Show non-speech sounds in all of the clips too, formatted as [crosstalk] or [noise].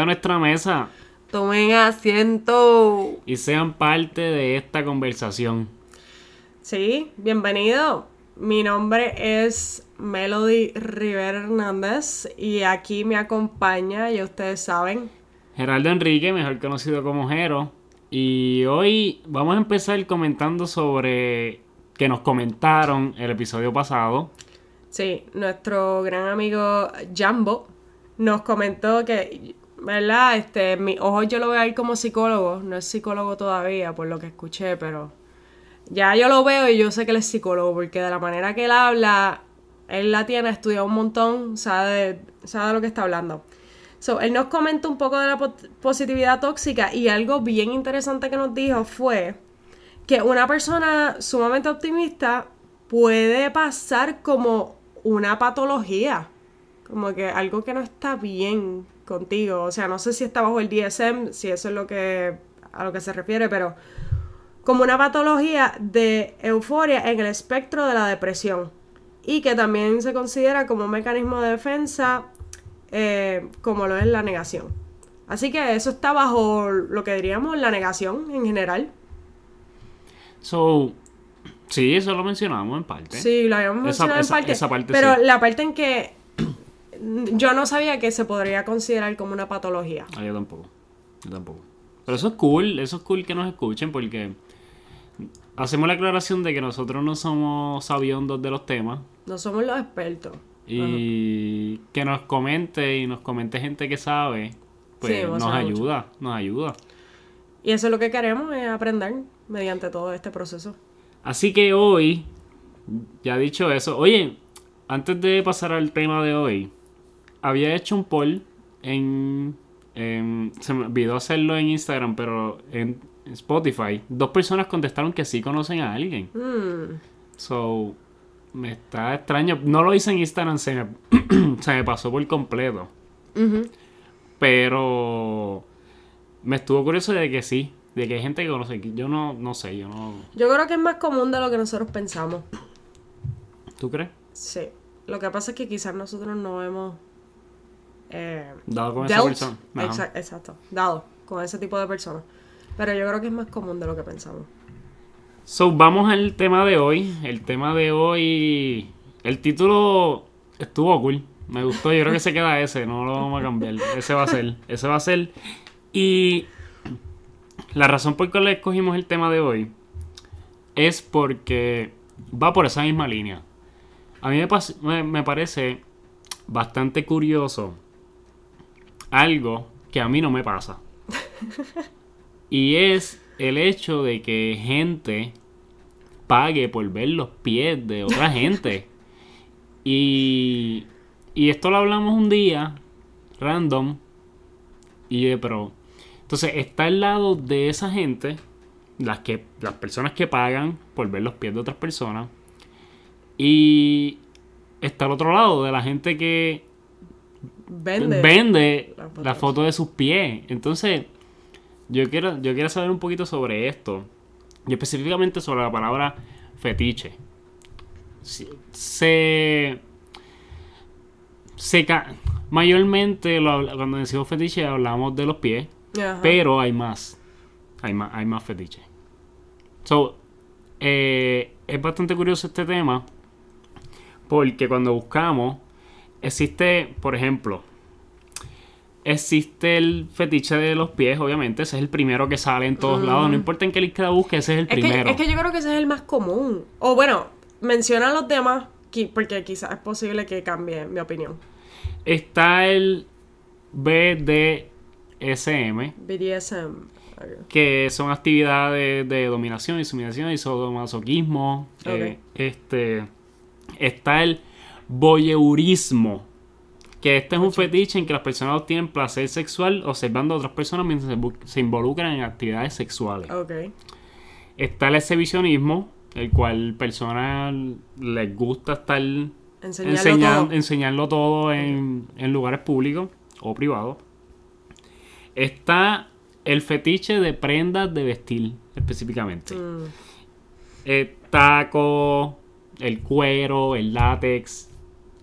a nuestra mesa Tomen asiento. y sean parte de esta conversación. Sí, bienvenido. Mi nombre es Melody Rivera Hernández y aquí me acompaña, ya ustedes saben, Geraldo Enrique, mejor conocido como Jero. Y hoy vamos a empezar comentando sobre que nos comentaron el episodio pasado. sí, nuestro gran amigo Jambo nos comentó que, ¿verdad? Este, mi ojo yo lo veo ahí como psicólogo, no es psicólogo todavía, por lo que escuché, pero ya yo lo veo y yo sé que él es psicólogo, porque de la manera que él habla, él la tiene, estudiado un montón, sabe de, sabe lo que está hablando. So, él nos comenta un poco de la po- positividad tóxica y algo bien interesante que nos dijo fue que una persona sumamente optimista puede pasar como una patología, como que algo que no está bien contigo, o sea, no sé si está bajo el DSM, si eso es lo que a lo que se refiere, pero como una patología de euforia en el espectro de la depresión y que también se considera como un mecanismo de defensa eh, como lo es la negación. Así que eso está bajo lo que diríamos la negación en general. So, sí, eso lo mencionamos en parte. Sí, lo habíamos Esa- mencionado esa- en parte. esa parte pero sí. la parte en que yo no sabía que se podría considerar como una patología. Ah, yo tampoco. Yo tampoco. Pero eso es cool, eso es cool que nos escuchen porque hacemos la aclaración de que nosotros no somos sabiondos de los temas No somos los expertos. y que nos comente y nos comente gente que sabe, pues Sí, nos mucho. ayuda, nos ayuda. Y eso es lo que queremos, es aprender mediante todo este proceso. Así que hoy, ya dicho eso, oye, antes de pasar al tema de hoy, había hecho un poll en, en- se me olvidó hacerlo en Instagram, pero en Spotify, dos personas contestaron que sí conocen a alguien. Mm, So, me está extraño. No lo hice en Instagram, se me, [clears throat] se me pasó por completo. Pero me estuvo curioso de que sí, de que hay gente que conoce. Yo no, no sé, yo no. Yo creo que es más común de lo que nosotros pensamos. ¿Tú crees? Sí. Lo que pasa es que quizás nosotros no hemos eh, Dado con esa dealt- persona. Ajá. Exa- exacto, dado con ese tipo de personas. Pero yo creo que es más común de lo que pensamos. So, vamos al tema de hoy. El tema de hoy. El título estuvo cool. Me gustó. Yo creo que se queda ese. No lo vamos a cambiar. Ese va a ser. Ese va a ser. Y la razón por la que escogimos el tema de hoy es porque va por esa misma línea. A mí me, pas- me, me parece bastante curioso algo que a mí no me pasa. [laughs] Y es el hecho de que gente pague por ver los pies de otra gente. [laughs] Y, y esto lo hablamos un día, random. Y yo, pero. Entonces está al lado de esa gente, las, que, las personas que pagan por ver los pies de otras personas. Y está al otro lado de la gente que Vende. vende la foto la de foto de sus pies. Entonces, yo quiero, yo quiero saber un poquito sobre esto. Y específicamente sobre la palabra fetiche. Se. se mayormente lo cuando decimos fetiche hablamos de los pies. Ajá. Pero hay más. Hay más, hay más fetiches. So, eh, es bastante curioso este tema. Porque cuando buscamos, existe, por ejemplo, existe el fetiche de los pies, obviamente. Ese es el primero que sale en todos lados. No importa en qué lista busque, ese es el Es que, primero. es que yo creo que ese es el más común. O bueno, menciona los demás, porque quizás es posible que cambie mi opinión. Está el BDSM, BDSM. que son actividades de dominación y suminación y sadomasoquismo. Eh, este está el voyeurismo, que este es un fetiche en que las personas obtienen placer sexual observando a otras personas mientras se, involucran en actividades sexuales. Ok. Está el exhibicionismo, el cual personas les gusta estar Enseñarlo enseñan- todo. enseñarlo todo en, en lugares públicos o privados. Está el fetiche de prendas de vestir, específicamente. Mm, El taco, el cuero, el látex,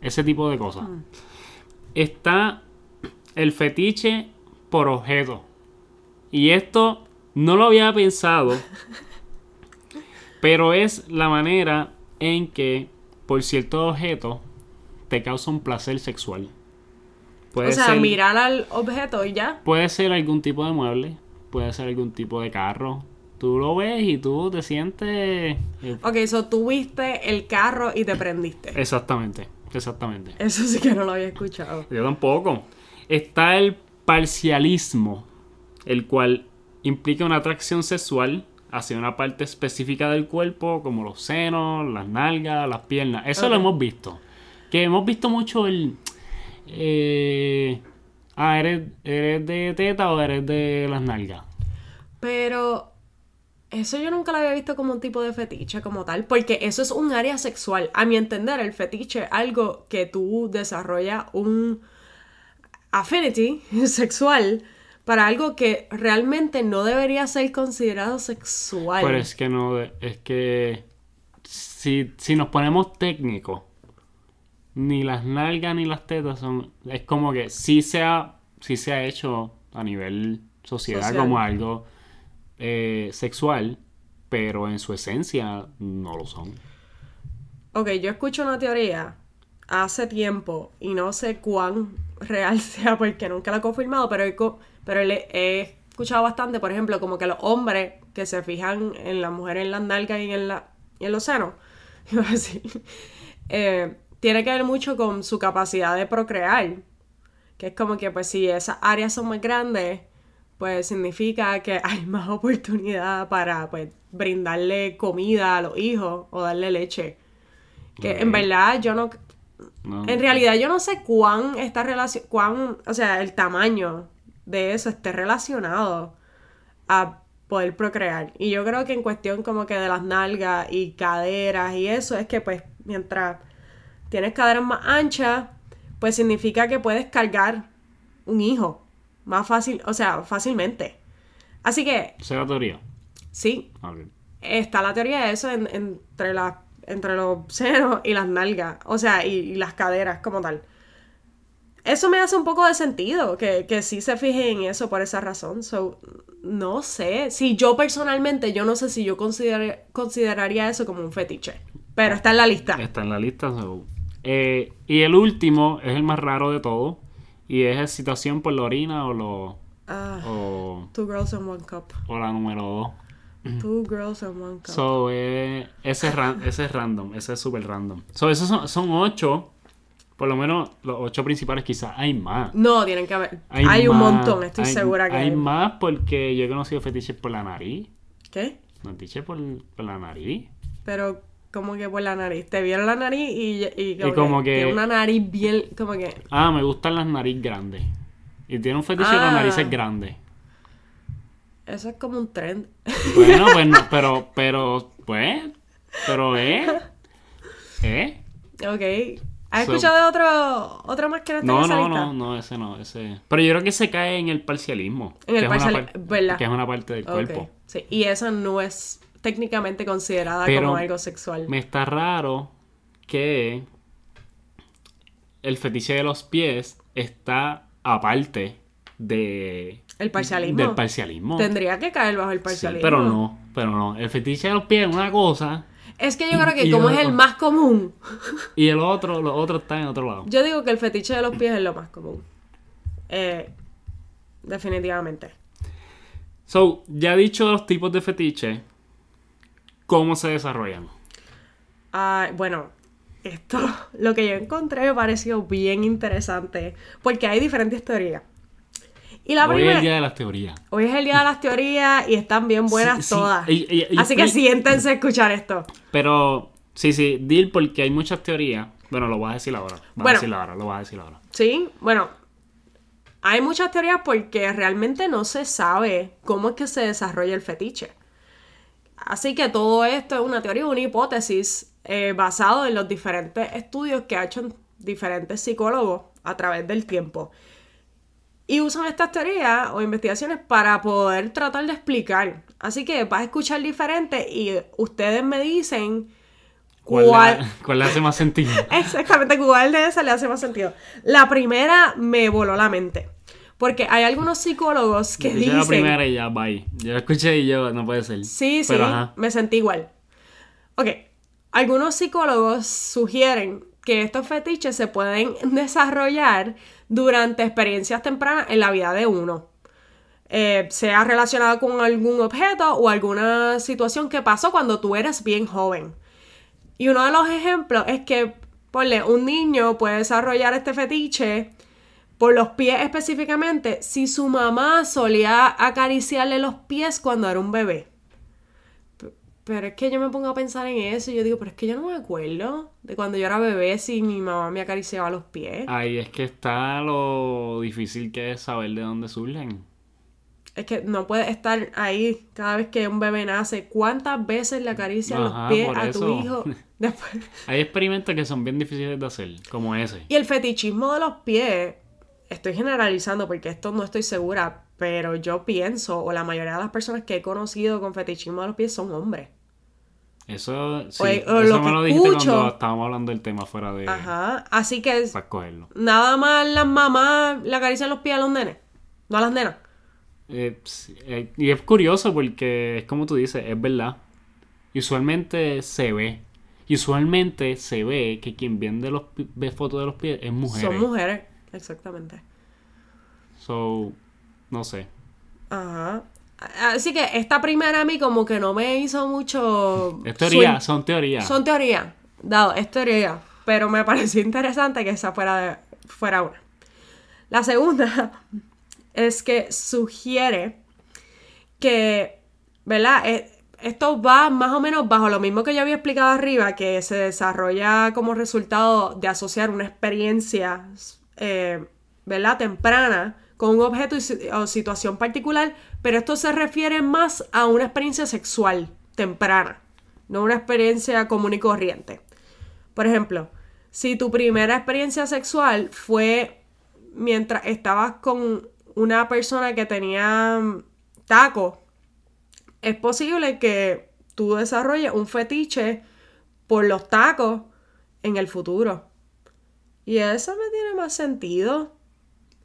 ese tipo de cosas. Mm. Está el fetiche por objeto. Y esto no lo había pensado, [laughs] pero es la manera en que por cierto objeto te causa un placer sexual. o sea, mirar al objeto y ya. Puede ser algún tipo de mueble, puede ser algún tipo de carro. Tú lo ves y tú te sientes... Eh, ok, eso tú viste el carro y te prendiste. Exactamente, exactamente. Eso sí que no lo había escuchado. Yo tampoco. Está el parcialismo, el cual implica una atracción sexual hacia una parte específica del cuerpo, como los senos, las nalgas, las piernas. Eso lo hemos visto. Que hemos visto mucho el... Eh, ah, ¿eres, ¿eres de teta o eres de las nalgas? Pero eso yo nunca lo había visto como un tipo de fetiche como tal, porque eso es un área sexual. A mi entender, el fetiche es algo que tú desarrollas un affinity [laughs] sexual para algo que realmente no debería ser considerado sexual. Pero es que no, es que si, si nos ponemos técnicos, ni las nalgas ni las tetas son, es como que sí se ha, sí se ha hecho a nivel sociedad como algo eh, sexual, pero en su esencia no lo son. Ok, yo escucho una teoría hace tiempo y no sé cuán real [laughs] sea porque nunca la he confirmado, pero pero he escuchado bastante, por ejemplo, como que los hombres que se fijan en las mujeres en las nalgas y en, la, y en los senos, [laughs] eh, tiene que ver mucho con su capacidad de procrear. Que es como que, pues, si esas áreas son más grandes, pues significa que [laughs] hay más oportunidad para, pues, brindarle comida a los hijos o darle leche. Que en verdad yo no, En realidad yo no sé cuán esta relación, cuán, o sea, el tamaño de eso esté relacionado a poder procrear. Y yo creo que en cuestión como que de las nalgas y caderas y eso, es que pues mientras tienes caderas más anchas, pues significa que puedes cargar un hijo más fácil, o sea, fácilmente. Así que... ¿Esa es la teoría? Sí. Está la teoría de eso entre, la, entre los senos y las nalgas, o sea, y las caderas como tal eso me hace un poco de sentido, que, que sí se fije en eso por esa razón. So, no sé. Si yo personalmente, yo no sé si yo consideraría eso como un fetiche. Pero está en la lista. Está en la lista. Eh, y el último es el más raro de todo. Y es excitación por la orina o lo. Ah, two girls and one cup. O la número dos. Two girls and one cup. So, eh, ese, es ese es random. Ese es súper random. So, esos son, son ocho por lo menos los ocho principales quizás hay más. No, tienen que haber. Hay, un montón, estoy segura que hay. Hay más porque yo he conocido fetiches por la nariz. ¿Qué? Fetiches por, por la nariz. Pero, como que por la nariz? Te vieron la nariz y, y, como, que, Tiene una nariz bien. Como que. Ah, me gustan las nariz grandes. Y tiene un fetiche con ah. narices grandes. Eso es como un trend. Bueno, [laughs] pues no, pero, pero, pues. Pero, ¿eh? ¿Eh? Ok. ¿Has escuchado de otro, otro más que no No, no, no, no, ese no, ese. Pero yo creo que se cae en el parcialismo. En el parcialismo, ¿verdad? Que es una parte del cuerpo. Sí, y eso no es técnicamente considerada como algo sexual. Me está raro que el fetiche de los pies está aparte de el parcialismo. Del parcialismo. Tendría que caer bajo el parcialismo. pero no, pero no. El fetiche de los pies es una cosa es que yo creo que como es el más común. Y el otro, los otros están en otro lado. Yo digo que el fetiche de los pies es lo más común. Eh, definitivamente. So, ya dicho los tipos de fetiche, ¿cómo se desarrollan? Ah, bueno, esto, [laughs] lo que yo encontré me pareció bien interesante, porque hay diferentes teorías. Hoy es el día de las teorías. Hoy es el día de las teorías y están bien buenas todas. Así que siéntense a escuchar esto. Pero, sí, sí, deal porque hay muchas teorías. Bueno, lo voy a decir ahora. Lo voy a decir ahora, lo voy a decir ahora. Sí, bueno. Hay muchas teorías porque realmente no se sabe cómo es que se desarrolla el fetiche. Así que todo esto es una teoría, una hipótesis eh, basado en los diferentes estudios que ha hecho diferentes psicólogos a través del tiempo. Y usan estas teorías o investigaciones para poder tratar de explicar. Así que vas a escuchar diferente y ustedes me dicen cuál, cuál, le hace más sentido. [laughs] Exactamente, cuál de esas le hace más sentido. La primera me voló la mente. Porque hay algunos psicólogos que Yo dicen... la primera y ya, bye. Yo la escuché y yo, no puede ser. Sí, sí, ajá. me sentí igual. Ok, algunos psicólogos sugieren que estos fetiches se pueden desarrollar durante experiencias tempranas en la vida de uno. Eh, sea relacionado con algún objeto o alguna situación que pasó cuando tú eres bien joven. Y uno de los ejemplos es que, ponle, un niño puede desarrollar este fetiche por los pies específicamente si su mamá solía acariciarle los pies cuando era un bebé. Pero es que yo me pongo a pensar en eso y yo digo, pero es que yo no me acuerdo de cuando yo era bebé si mi mamá me acariciaba los pies. Ahí es que está lo difícil que es saber de dónde surgen. Es que no puedes estar ahí cada vez que un bebé nace. ¿Cuántas veces le acarician Ajá, los pies a tu hijo? [laughs] Después... Hay experimentos que son bien difíciles de hacer, como ese. Y el fetichismo de los pies, estoy generalizando porque esto no estoy segura, pero yo pienso, o la mayoría de las personas que he conocido con fetichismo de los pies son hombres. Eso, sí, Oye, o eso lo me que lo dijiste escucho- cuando estábamos hablando del tema fuera de... Ajá. Así que Para escogerlo. nada más las mamás le acarician los pies a los nenes, no a las nenas. Eh, eh, y es curioso porque es como tú dices, es verdad. Usualmente se ve. Usualmente se ve que quien vende los ve fotos de los pies es mujeres. Son mujeres, exactamente. So, no sé. Ajá. Así que esta primera a mí como que no me hizo mucho... Es teoría, son teorías. Son teorías, dado, es teoría, pero me pareció interesante que esa fuera, de- fuera una. La segunda [laughs] es que sugiere que, ¿verdad? Eh, Esto va más o menos bajo lo mismo que yo había explicado arriba, que se desarrolla como resultado de asociar una experiencia, eh, ¿verdad? Temprana con un objeto o situación particular, pero esto se refiere más a una experiencia sexual temprana, no una experiencia común y corriente. Por ejemplo, si tu primera experiencia sexual fue mientras estabas con una persona que tenía mm, taco, es posible que tú desarrolles un fetiche por los tacos en el futuro. Y eso me tiene más sentido.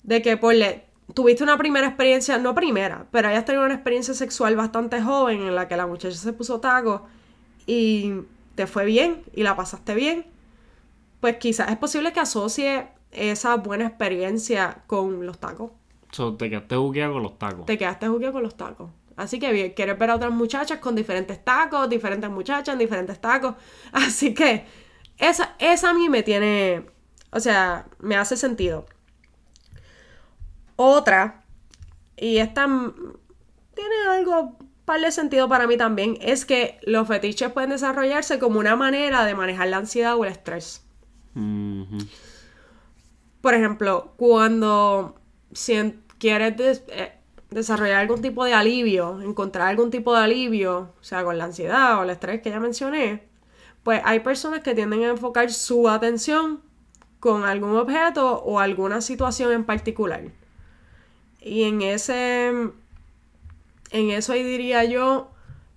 De que por le, tuviste una primera experiencia, no primera, pero hayas tenido una experiencia sexual bastante joven en la que la muchacha se puso taco y te fue bien y la pasaste bien. Pues quizás es posible que asocie esa buena experiencia con los tacos. So, te quedaste jugueado con los tacos. Te quedaste jugueado con los tacos. Así que bien, quieres ver a otras muchachas con diferentes tacos, diferentes muchachas en diferentes tacos. [laughs] Así que esa, esa a mí me tiene, o sea, me hace sentido. Otra, y esta tiene algo par de sentido para mí también, es que los fetiches pueden desarrollarse como una manera de manejar la ansiedad o el estrés. Por ejemplo, cuando sien- quieres des- eh, desarrollar algún tipo de alivio, encontrar algún tipo de alivio, o sea, con la ansiedad o el estrés que ya mencioné, pues hay personas que tienden a enfocar su atención con algún objeto o alguna situación en particular. Y en ese, en eso ahí diría yo,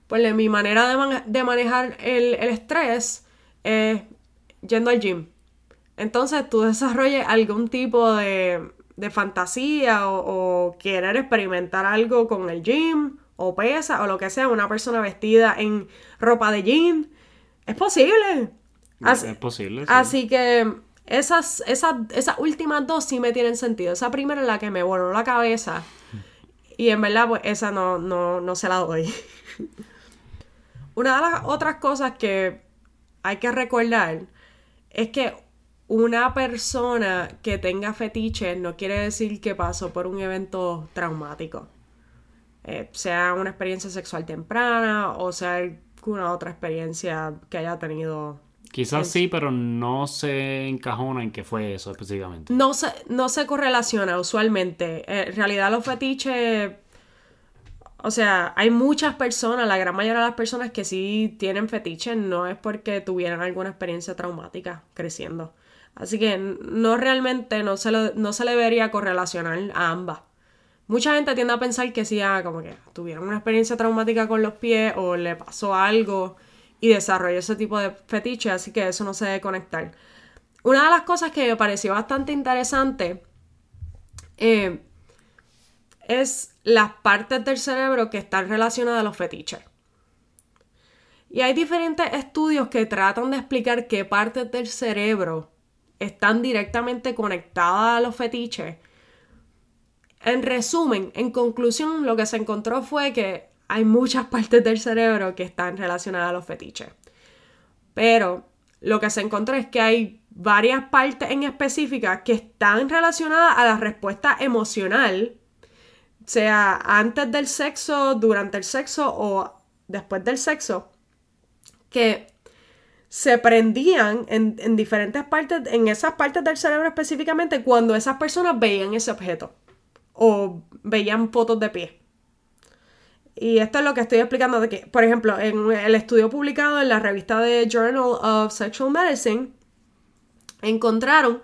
pues de mi manera de, man- de manejar el, el estrés es yendo al gym. Entonces tú desarrolles algún tipo de, de fantasía o, o querer experimentar algo con el gym o pesa o lo que sea, una persona vestida en ropa de gym. Es posible. Así, es posible. sí. así que esas, esas, esas últimas dos sí me tienen sentido. Esa primera es la que me voló la cabeza. Y en verdad, pues esa no, no, no se la doy. [laughs] Una de las otras cosas que hay que recordar es que una persona que tenga fetiches no quiere decir que pasó por un evento traumático. Eh, sea una experiencia sexual temprana o sea alguna otra experiencia que haya tenido. Quizás sí, pero no se encajona en que fue eso específicamente. No se, no se correlaciona usualmente. Eh, En realidad los fetiches... O sea, hay muchas personas, la gran mayoría de las personas que sí tienen fetiches no es porque tuvieran alguna experiencia traumática creciendo. Así que no realmente no se, lo- no se le debería correlacionar a ambas. Mucha gente tiende a pensar que sí, ah, como que tuvieron una experiencia traumática con los pies o le pasó algo y desarrolló ese tipo de fetiche, así que eso no se debe conectar. Una de las cosas que me pareció bastante interesante eh, es las partes del cerebro que están relacionadas a los fetiches. Y hay diferentes estudios que tratan de explicar qué partes del cerebro están directamente conectadas a los fetiches. En resumen, en conclusión, lo que se encontró fue que hay muchas [laughs] partes del cerebro que están relacionadas a los fetiches. Pero lo que se encontró es que hay varias partes en específica que están relacionadas a la respuesta emocional, sea antes del sexo, durante el sexo o después del sexo, que se prendían en, en, diferentes partes, en esas partes del cerebro específicamente, cuando esas personas veían ese objeto o veían fotos de pie. Y esto es lo que estoy explicando de que, por ejemplo, en el estudio publicado en la revista de Journal of Sexual Medicine, encontraron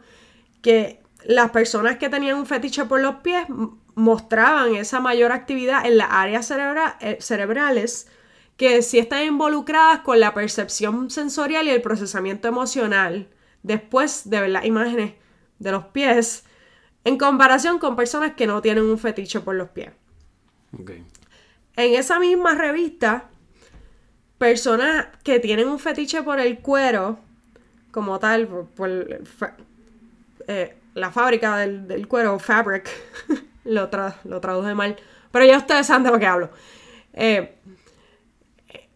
que las personas que tenían un fetiche por los pies mostraban esa mayor actividad en las áreas eh, cerebrales que sí están involucradas con la percepción sensorial y el procesamiento emocional después de ver las imágenes de los pies en comparación con personas que no tienen un fetiche por los pies. En esa misma revista, personas que tienen un fetiche por el cuero, como tal, por, eh, la fábrica del, cuero, fabric, [laughs] lo, lo traduje mal, pero ya ustedes saben de lo que hablo. Eh,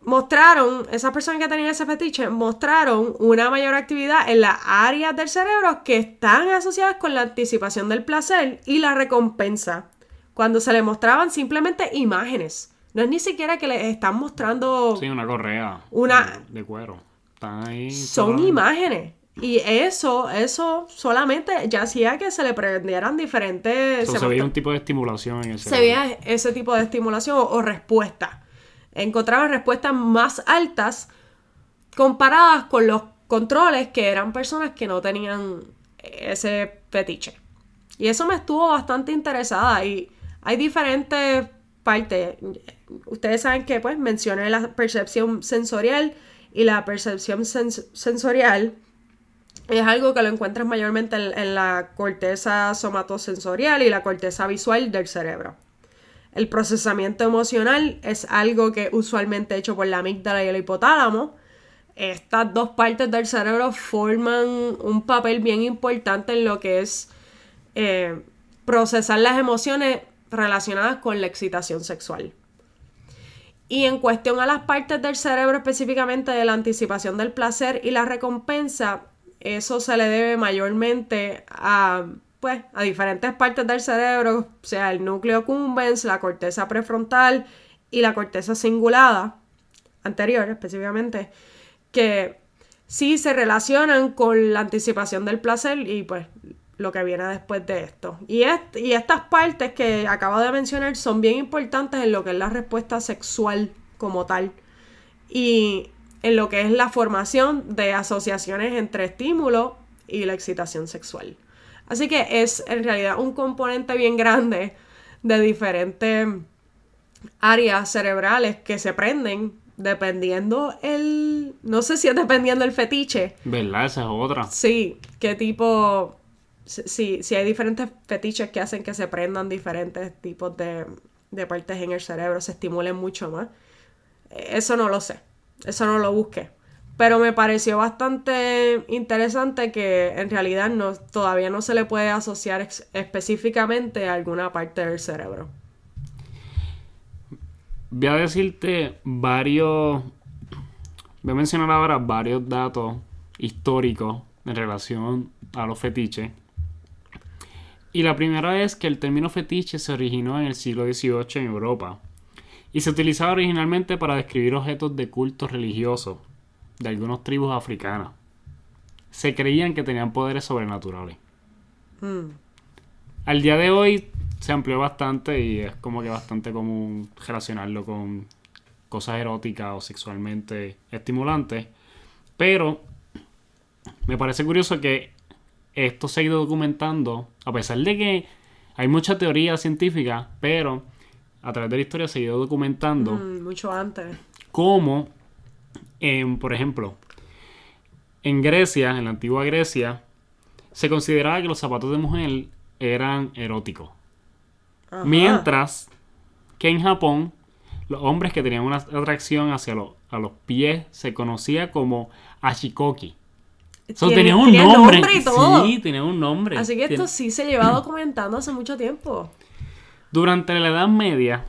mostraron, esas personas que tenían ese fetiche, mostraron una mayor actividad en las áreas del cerebro que están asociadas con la anticipación del placer y la recompensa cuando se le mostraban simplemente imágenes. No es ni siquiera que le están mostrando. Sí, una correa. Una. De, cuero. Están ahí. Son imágenes. Y eso, eso solamente ya hacía que se le prendieran diferentes. se, veía un tipo de estimulación en el cerebro. Se veía ese tipo de estimulación o, respuesta. Encontraban respuestas más altas comparadas con los controles que eran personas que no tenían ese fetiche. Y eso me estuvo bastante interesada y hay diferentes partes. Ustedes saben que pues mencioné la percepción sensorial y la percepción sensorial es algo que lo encuentras mayormente en, la corteza somatosensorial y la corteza visual del cerebro. El procesamiento emocional es algo que usualmente hecho por la amígdala y el hipotálamo. Estas dos partes del cerebro forman un papel bien importante en lo que es eh, procesar las emociones relacionadas con la excitación sexual. Y en cuestión a las partes del cerebro específicamente de la anticipación del placer y la recompensa, eso se le debe mayormente a, pues, a diferentes partes del cerebro, sea, el núcleo cumbens, la corteza prefrontal y la corteza cingulada, anterior específicamente, que sí se relacionan con la anticipación del placer y pues lo que viene después de esto. Y, y estas partes que acabo de mencionar son bien importantes en lo que es la respuesta sexual como tal. Y en lo que es la formación de asociaciones entre estímulo y la excitación sexual. Así que es en realidad un componente bien grande de diferentes áreas cerebrales que se prenden dependiendo el... No sé si es dependiendo el fetiche. ¿Verdad? Esa es otra. Sí, qué tipo si, si hay diferentes fetiches que hacen que se prendan diferentes tipos de, partes en el cerebro, se estimulen mucho más. Eso no lo sé, eso no lo busqué. Pero me pareció bastante interesante que en realidad no, todavía no se le puede asociar específicamente a alguna parte del cerebro. Voy a decirte varios, voy a mencionar ahora varios datos históricos en relación a los fetiches y la primera es que el término fetiche se originó en el siglo XVIII en Europa y se utilizaba originalmente para describir objetos de culto religioso de algunas tribus africanas. Se creían que tenían poderes sobrenaturales. Hmm. Al día de hoy se amplió bastante y es como que bastante común relacionarlo con cosas eróticas o sexualmente estimulantes. Pero me parece curioso que esto se ha ido documentando, a pesar de que hay mucha teoría científica, pero a través de la historia se ha ido documentando. Mm, mucho antes. Cómo, por ejemplo, en Grecia, en la antigua Grecia, se consideraba que los zapatos de mujer eran eróticos. Ajá. Mientras que en Japón, los hombres que tenían una atracción hacia los, a los pies se conocía como ashikoki. So, Tiene- tenían un nombre. nombre y todo. Sí, tenían un nombre. Así que Tien- esto sí se lleva documentando hace mucho tiempo. Durante la Edad Media,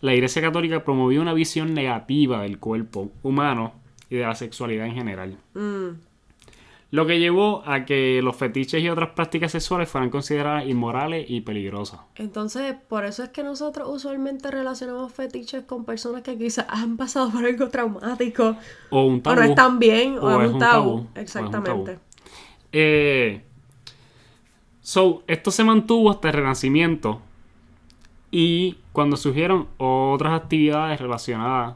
la Iglesia Católica promovió una visión negativa del cuerpo humano y de la sexualidad en general. Mm, Lo que llevó a que los fetiches y otras prácticas sexuales fueran consideradas inmorales y peligrosas. Entonces, por eso es que nosotros usualmente relacionamos fetiches con personas que quizás han pasado por algo traumático. O un O tabú. no están bien, o, o es un tabú. tabú, o es un Exactamente. tabú. Eh, so, esto se mantuvo hasta el Renacimiento. Y cuando surgieron otras actividades relacionadas,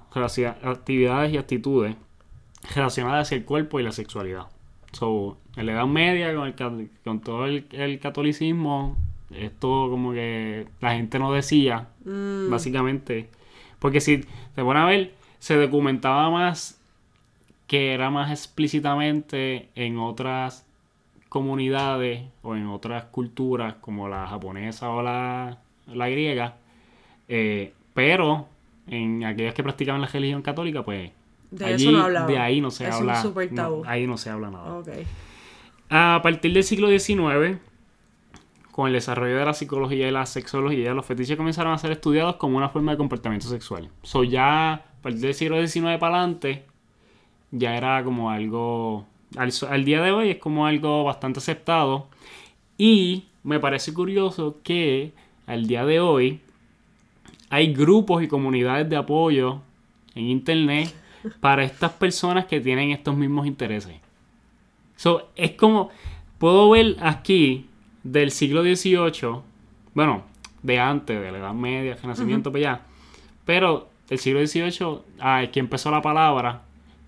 actividades y actitudes relacionadas hacia el cuerpo y la sexualidad. So, en la Edad Media, con, el con todo el, el catolicismo, esto como que la gente no decía, Mm, básicamente. Porque si te pones a ver, se documentaba más que era más explícitamente en otras comunidades o en otras culturas como la japonesa o la, la griega. eh, pero en aquellas que practicaban la religión católica, pues De allí- eso no hablaba. de ahí no se Es un habla. no, tabú. ahí no se habla nada. ok. A partir del siglo XIX, con el desarrollo de la psicología y la sexología, los fetiches comenzaron a ser estudiados como una forma de comportamiento sexual. So ya a partir del siglo XIX para adelante, ya era como algo. Al, al día de hoy es como algo bastante aceptado. Y me parece curioso que al día de hoy hay grupos y comunidades de apoyo en internet para estas personas que tienen estos mismos intereses. So, es como, puedo ver aquí del siglo XVIII, bueno, de antes, de la Edad Media, Renacimiento, para allá, pero el siglo XVIII, ah, es que empezó la palabra,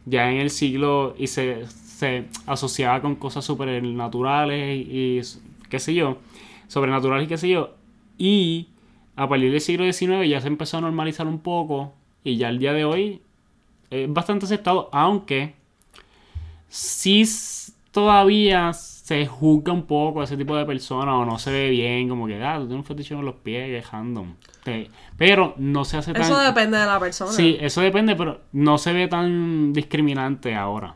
ya en el siglo, y se, se asociaba con cosas sobrenaturales y, y qué sé yo, sobrenaturales y qué sé yo, y a partir del siglo XIX ya se empezó a normalizar un poco, y ya el día de hoy es bastante aceptado, aunque sí todavía se juzga un poco a ese tipo de personas o no se ve bien, como que, ah, tú tienes un fetiche con los pies, que es random. Pero no se hace tan... Eso depende de la persona. Sí, eso depende, pero no se ve tan discriminante ahora.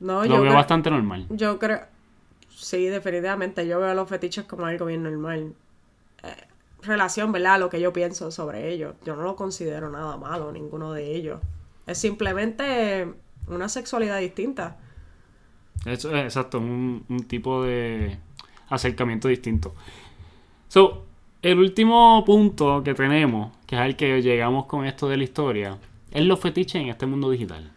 No, Lo yo veo creo, bastante normal. yo creo. Sí, definitivamente. Yo veo los fetiches como algo bien normal. Eh, relación, ¿verdad? Lo que yo pienso sobre ellos. Yo no lo considero nada malo, ninguno de ellos. Es simplemente una sexualidad distinta. Eso es exacto, un, un tipo de acercamiento distinto. So, el último punto que tenemos, que es al que llegamos con esto de la historia, es los fetiches en este mundo digital.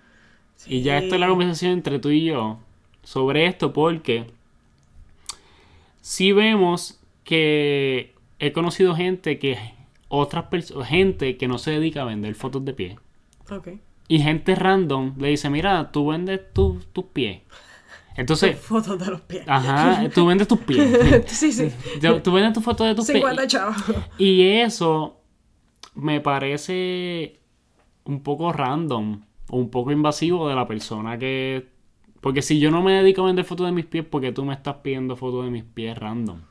Y ya esta es la conversación entre tú y yo sobre esto porque si vemos que he conocido gente que otras personas, gente que no se dedica a vender fotos de pie. Ok. Y gente random le dice, mira, tú vendes tu- tus pies. Entonces, Fotos de los pies. ajá, tú vendes tus pies. [laughs] sí, sí. Tú vendes tu foto de tus pies. 50 chavos. Y eso me parece un poco random o un poco invasivo de la persona que... Porque si yo no me dedico a vender fotos de mis pies, porque tú me estás pidiendo fotos de mis pies random?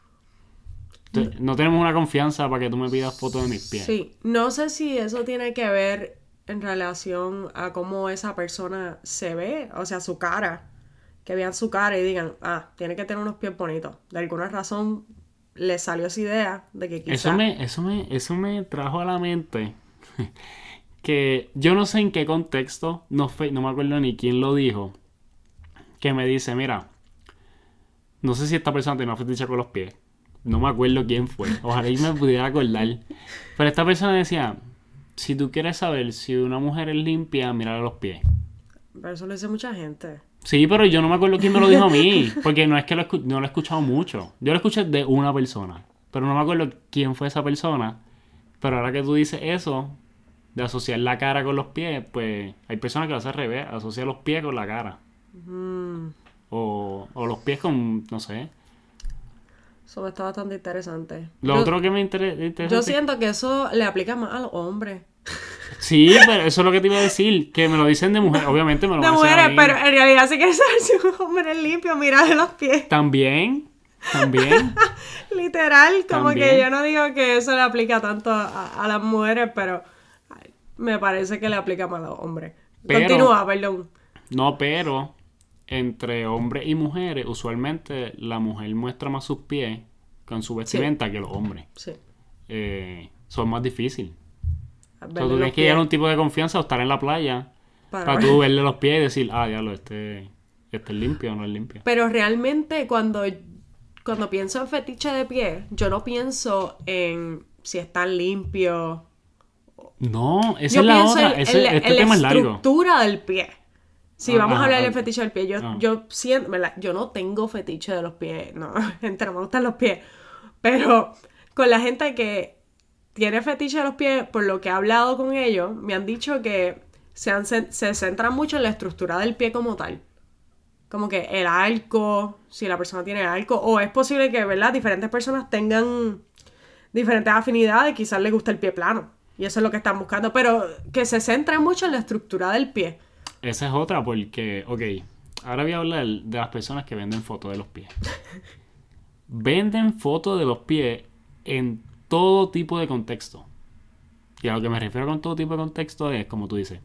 Te- No tenemos una confianza para que tú me pidas fotos de mis pies. Sí, no sé si eso tiene que ver en relación a cómo esa persona se ve, o sea, su cara. Que vean su cara y digan, ah, tiene que tener unos pies bonitos. De alguna razón le salió esa idea de que quizás... Eso me, eso me, eso me trajo a la mente [laughs] que yo no sé en qué contexto, no, fe- no me acuerdo ni quién lo dijo, que me dice, mira, no sé si esta persona tiene una fetiche con los pies, no me acuerdo quién fue, ojalá y me pudiera acordar, pero esta persona decía, si tú quieres saber si una mujer es limpia, mira los pies. Pero eso lo dice mucha gente. Sí, pero yo no me acuerdo quién me lo dijo a mí, [laughs] porque no es que lo no lo he escuchado mucho. Yo lo escuché de una persona, pero no me acuerdo quién fue esa persona. Pero ahora que tú dices eso, de asociar la cara con los pies, pues hay personas que lo hacen al revés, asocian los pies con la cara. Mm, O, o los pies con, no sé. Eso está bastante interesante. Lo yo, otro que me inter- interesa... yo siento que eso le aplica más a los hombres. Sí, pero eso es lo que te iba a decir, que me lo dicen de mujer, [laughs] obviamente me lo De decir a mujeres, pero en realidad quieres saber [laughs] si un hombre es limpio, mira de los pies. También, También. [laughs] Literal, como También. que yo no digo que eso le aplica tanto a, a las mujeres, pero me parece que le aplica más a los hombres. Pero- Continúa, perdón. No, pero entre hombres y mujeres, usualmente la mujer muestra más sus pies con su vestimenta que los hombres. Sí. Eh, son más difícil. O sea, tú tienes que llegar a un tipo de confianza o estar en la playa para para, tú verle los pies y decir, ah, diablo, este, este es limpio o no es limpio. Pero realmente cuando, cuando pienso en fetiche de pie, yo no pienso en si están limpios. No, esa Yo es la otra. en, Ese- en la- este en la tema es largo. estructura del pie. Si Ah, vamos a ajá, hablar del ah. fetiche del pie, yo, Ah. yo siento, ¿verdad? Yo no tengo fetiche de los pies, no, [laughs] entre me gustan los pies, pero con la gente que tiene fetiche de los pies, por lo que he hablado con ellos, me han dicho que se, han se centran mucho en la estructura del pie como tal. Como que el arco, si la persona tiene arco, o es posible que, ¿verdad? Diferentes personas tengan diferentes afinidades, quizás les gusta el pie plano. Y eso es lo que están buscando, pero que se centren mucho en la estructura del pie. Esa es otra porque, ok, ahora voy a hablar de las personas que venden fotos de los pies. [laughs] venden fotos de los pies en todo tipo de contexto. Y a lo que me refiero con todo tipo de contexto es, como tú dices,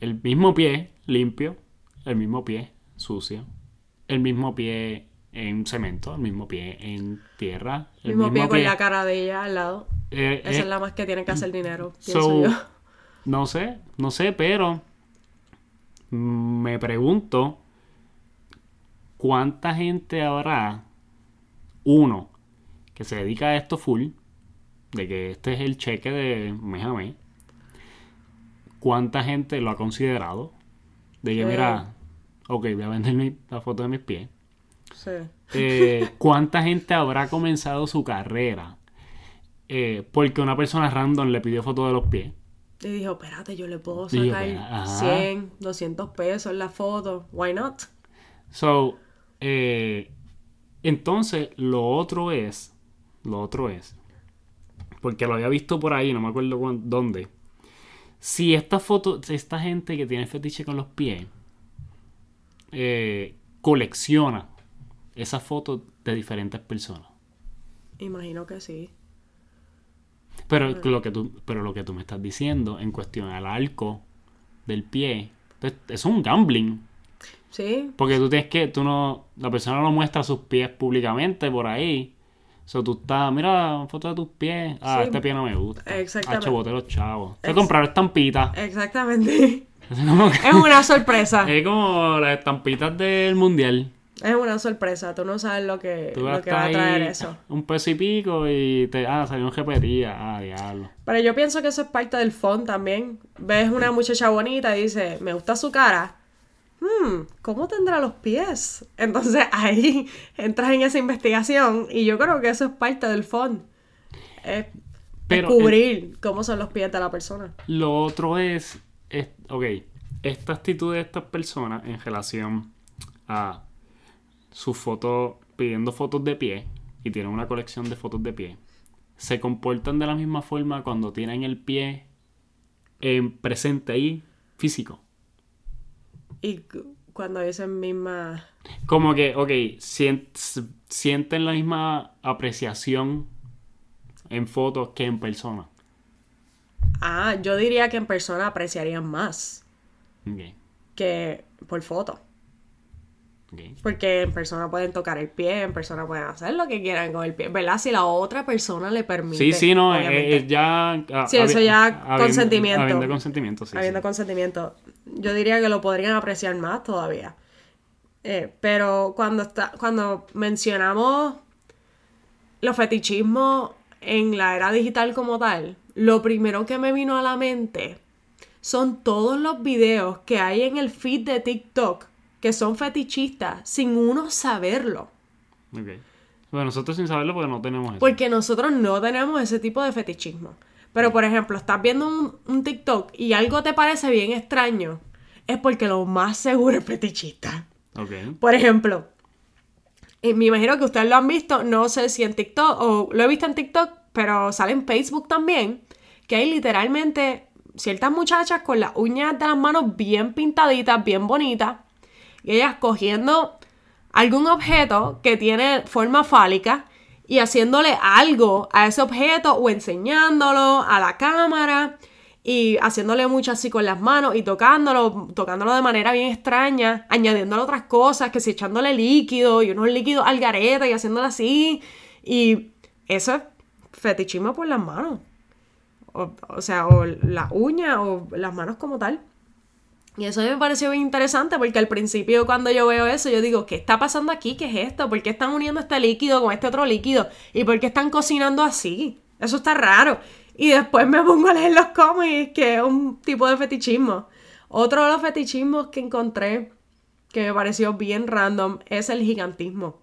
el mismo pie limpio, el mismo pie sucio, el mismo pie en cemento, el mismo pie en tierra, el mismo, mismo, pie con la cara de ella al lado. eh, Esa eh, es la más que tiene que hacer dinero, pienso So, yo. no sé, no sé, pero mm, me pregunto cuánta gente habrá, uno, que se dedica a esto full, de que este es el cheque de mes a mes, cuánta gente lo ha considerado, de que Sí. mira, ok, voy a vender mi- la foto de mis pies. Sí. Eh, [laughs] ¿Cuánta gente habrá comenzado su carrera eh, porque una persona random le pidió foto de los pies? Y dijo, espérate, yo le puedo sacar ajá. 100, 200 pesos en la foto. Why not? So, eh, entonces, lo otro es, lo otro es, porque lo había visto por ahí, no me acuerdo cuán- dónde. Si esta foto, esta gente que tiene fetiche con los pies, eh, colecciona esas fotos de diferentes personas. Imagino que sí. Pero lo que tú, pero lo que tú me estás diciendo en cuestión al arco del pie, pues, es un gambling. Sí, Porque tú tienes que, tú no, la persona no muestra sus pies públicamente por ahí. O sea, tú estás, mira, foto de tus pies. Ah, Sí. este pie no me gusta. Exactamente. Ah, boté los chavos. Te compraron estampitas. exactamente. [laughs] Es como, que- es una sorpresa. [laughs] es como las estampitas del mundial. Es una sorpresa. Tú no sabes lo que, lo que va a traer eso. un peso y pico y te, ah, salió un GPT. Ah, diablo. Pero yo pienso que eso es parte del fun también. Ves una muchacha bonita y dice, me gusta su cara. Hmm, ¿cómo tendrá los pies? Entonces [laughs] ahí entras en esa investigación y yo creo que eso es parte del fun. Es Pero, descubrir cómo son los pies de la persona. Lo otro es, es, ok, esta actitud de estas personas en relación a sus fotos, pidiendo fotos de pie, y tienen una colección de fotos de pie, se comportan de la misma forma cuando tienen el pie en presente ahí, físico. Y cu- cuando dicen misma... Como que, ok, sien- sienten la misma apreciación en fotos que en persona. Ah, yo diría que en persona apreciarían más que por foto. Porque en persona pueden tocar el pie, en persona pueden hacer lo que quieran con el pie, ¿verdad? Si la otra persona le permite. Sí, sí, no, eh, eh, ya... ah, Sí, eso ya habiendo- consentimiento. Habiendo consentimiento, sí. habiendo sí. consentimiento. Yo diría que lo podrían apreciar más todavía. Eh, pero cuando está, cuando mencionamos los fetichismos en la era digital como tal, lo primero que me vino a la mente son todos los videos que hay en el feed de TikTok que son fetichistas sin uno saberlo. Ok. Bueno, nosotros sin saberlo porque no tenemos eso. Porque nosotros no tenemos ese tipo de fetichismo. Pero, por ejemplo, estás viendo un, un TikTok y algo te parece bien extraño, es porque lo más seguro es fetichista. Ok. Por ejemplo, y me imagino que ustedes lo han visto, no sé si en TikTok, o lo he visto en TikTok, pero sale en Facebook también, que hay literalmente ciertas muchachas con las uñas de las manos bien pintaditas, bien bonitas, y ellas cogiendo algún objeto que tiene forma fálica y haciéndole algo a ese objeto o enseñándolo a la cámara y haciéndole mucho así con las manos y tocándolo, tocándolo de manera bien extraña, añadiéndole otras cosas, que si echándole líquido y unos líquidos al gareta y haciéndolo así. Y eso es fetichismo por las manos. O, o sea, o la uña o las manos como tal. Y eso me pareció bien interesante porque al principio cuando yo veo eso yo digo, ¿qué está pasando aquí? ¿Qué es esto? ¿Por qué están uniendo este líquido con este otro líquido? ¿Y por qué están cocinando así? Eso está raro. Y después me pongo a leer los cómics, que es un tipo de fetichismo. Otro de los fetichismos que encontré, que me pareció bien random, es el gigantismo.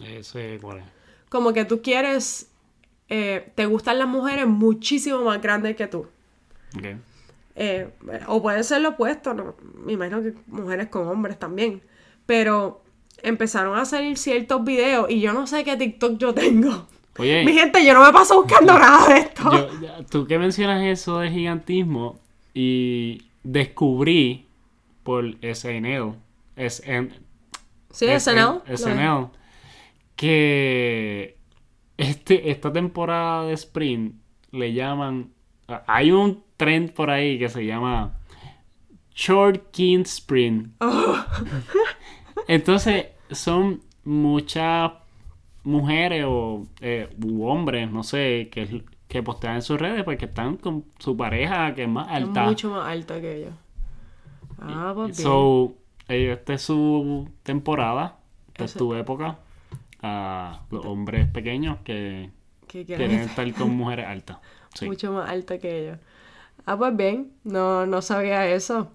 Ese, ¿cuál es? Como que tú quieres, eh, te gustan las mujeres muchísimo más grandes que tú. Eh, o puede ser lo opuesto, ¿no? me imagino que mujeres con hombres también. Pero empezaron a salir ciertos videos y yo no sé qué TikTok yo tengo. Oye, Mi gente, yo no me paso buscando nada de esto. yo- tú que mencionas eso del gigantismo y descubrí por SNL, SN, sí, SNL. SNL, que este, esta temporada de Sprint le llaman. Hay un trend por ahí que se llama Short King Sprint. Oh. [laughs] Entonces, son muchas mujeres o eh, u hombres, no sé, que, que postean en sus redes porque están con su pareja que es más Es alta. mucho más alta que yo. Ah, pues bien. So, eh, esta es su temporada, esta es Ese- tu época. A los hombres pequeños que ¿Qué quieres quieren estar con mujeres altas. Sí. mucho más alta que yo. Ah, pues bien, no, no sabía eso.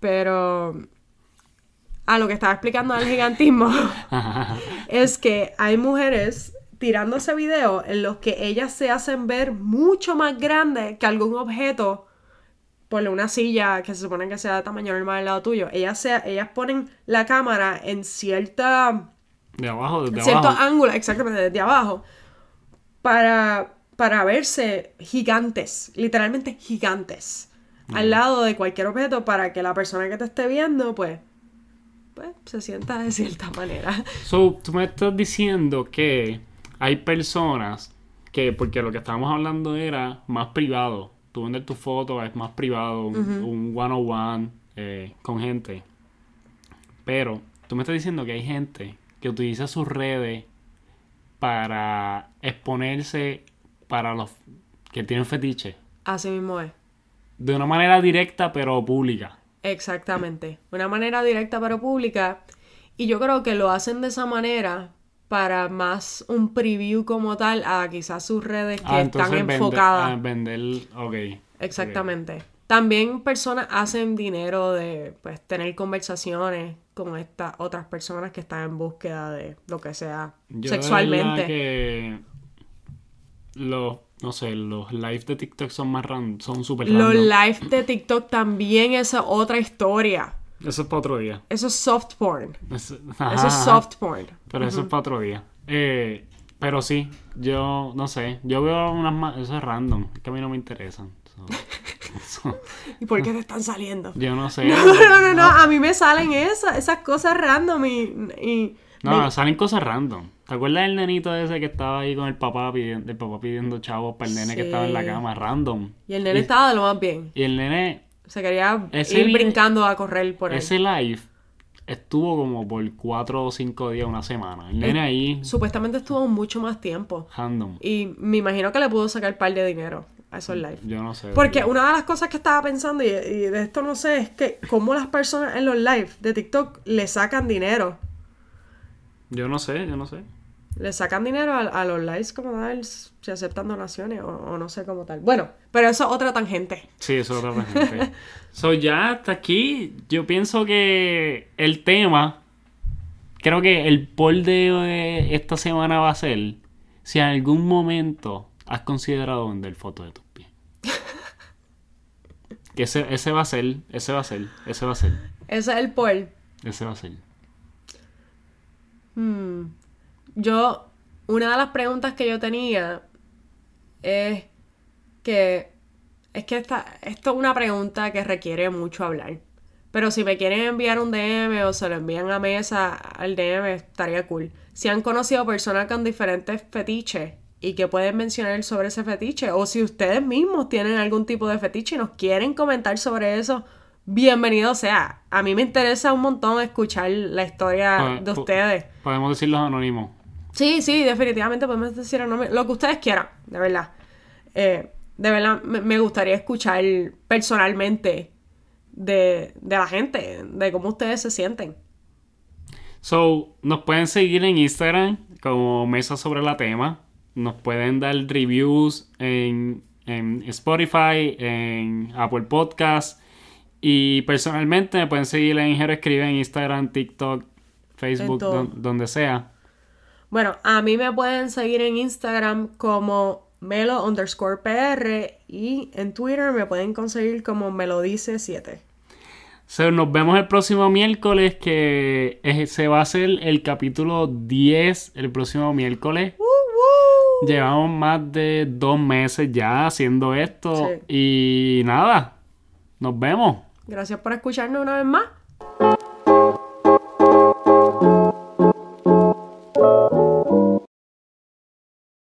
Pero. Ah, lo que estaba explicando del gigantismo [laughs] es que hay mujeres tirando ese video en los que ellas se hacen ver mucho más grandes que algún objeto. Ponle una silla que se supone que sea de tamaño normal al lado tuyo. Ellas, se, ellas ponen la cámara en cierta De abajo, desde cierto abajo. ángulo, exactamente, desde abajo, para, para verse gigantes, literalmente gigantes, al lado de cualquier objeto para que la persona que te esté viendo, pues, pues, se sienta de cierta manera. [laughs] So, tú me estás diciendo que hay personas que, porque lo que estábamos hablando era más privado. Tú vender tu foto es más privado, un, un one-on-one eh, con gente. Pero tú me estás diciendo que hay gente que utiliza sus redes para exponerse para los que tienen fetiche. Así mismo es. De una manera directa pero pública. Exactamente. Una manera directa pero pública. Y yo creo que lo hacen de esa manera para más un preview como tal a quizás sus redes que Ah, están vende- enfocadas. ah, vender, ok. Exactamente. También personas hacen dinero de pues tener conversaciones con estas otras personas que están en búsqueda de lo que sea Yo sexualmente. que los, no sé, los live de TikTok son más random, son super Los live de TikTok también es otra historia. Eso es para otro día. Eso es soft porn. Eso, es soft porn. Pero eso es para otro día. Eh, pero sí, yo no sé. Yo veo unas más. Eso es random. Es que a mí no me interesan. So- [laughs] so- ¿Y por qué te están saliendo? yo no sé. [laughs] No, no, no, no. A mí me salen esas, esas cosas random y... y No, me- salen cosas random. ¿Te acuerdas del nenito ese que estaba ahí con el papá pidiendo, el papá pidiendo chavos para el nene que estaba en la cama? Random. y el nene estaba de lo más bien. Y el nene, Se quería Ese ir brincando a correr por él. ese live estuvo como por cuatro o cinco días, una semana. El nene ahí, Supuestamente estuvo mucho más tiempo. random. Y me imagino que le pudo sacar par de dinero a esos live. Yo no sé. Porque una de las cosas que estaba pensando, y, y de esto no sé, es que cómo las personas en los live de TikTok le sacan dinero. Yo no sé, yo no sé. Le sacan dinero a, a los lives como tal, si aceptan donaciones o, o no sé cómo tal. Bueno, pero eso es otra tangente. Sí, eso es otra gente. [laughs] so, ya hasta aquí, yo pienso que el tema, creo que el poll de eh, esta semana va a ser si en algún momento has considerado vender fotos de tus pies. [laughs] Que ese, ese va a ser, ese va a ser, ese va a ser, Ese es el poll. ese va a ser. Hmm. Yo, una de las preguntas que yo tenía es que, es que esta, esto es una pregunta que requiere mucho hablar. Pero si me quieren enviar un DM o se lo envían a mesa al DM, estaría cool. Si han conocido personas con diferentes fetiches y que pueden mencionar sobre ese fetiche, o si ustedes mismos tienen algún tipo de fetiche y nos quieren comentar sobre eso, bienvenido sea. A mí me interesa un montón escuchar la historia Pues, de ustedes. Podemos decir los anónimos. Sí, sí, definitivamente podemos decir nombre- lo que ustedes quieran, de verdad. Eh, de verdad, me, gustaría escuchar personalmente de, de la gente, de cómo ustedes se sienten. So, nos pueden seguir en Instagram como Mesa sobre la Tema. Nos pueden dar reviews en, en Spotify, en Apple Podcast. Y personalmente me pueden seguir en Jero Escribe en Instagram, TikTok, Facebook, don- donde sea. Bueno, a mí me pueden seguir en Instagram como melo underscore PR y en Twitter me pueden conseguir como melodice7. So, nos vemos el próximo miércoles que es- se va a hacer el capítulo 10 el próximo miércoles. Llevamos más de dos meses ya haciendo esto Sí. y nada, nos vemos. Gracias por escucharnos una vez más.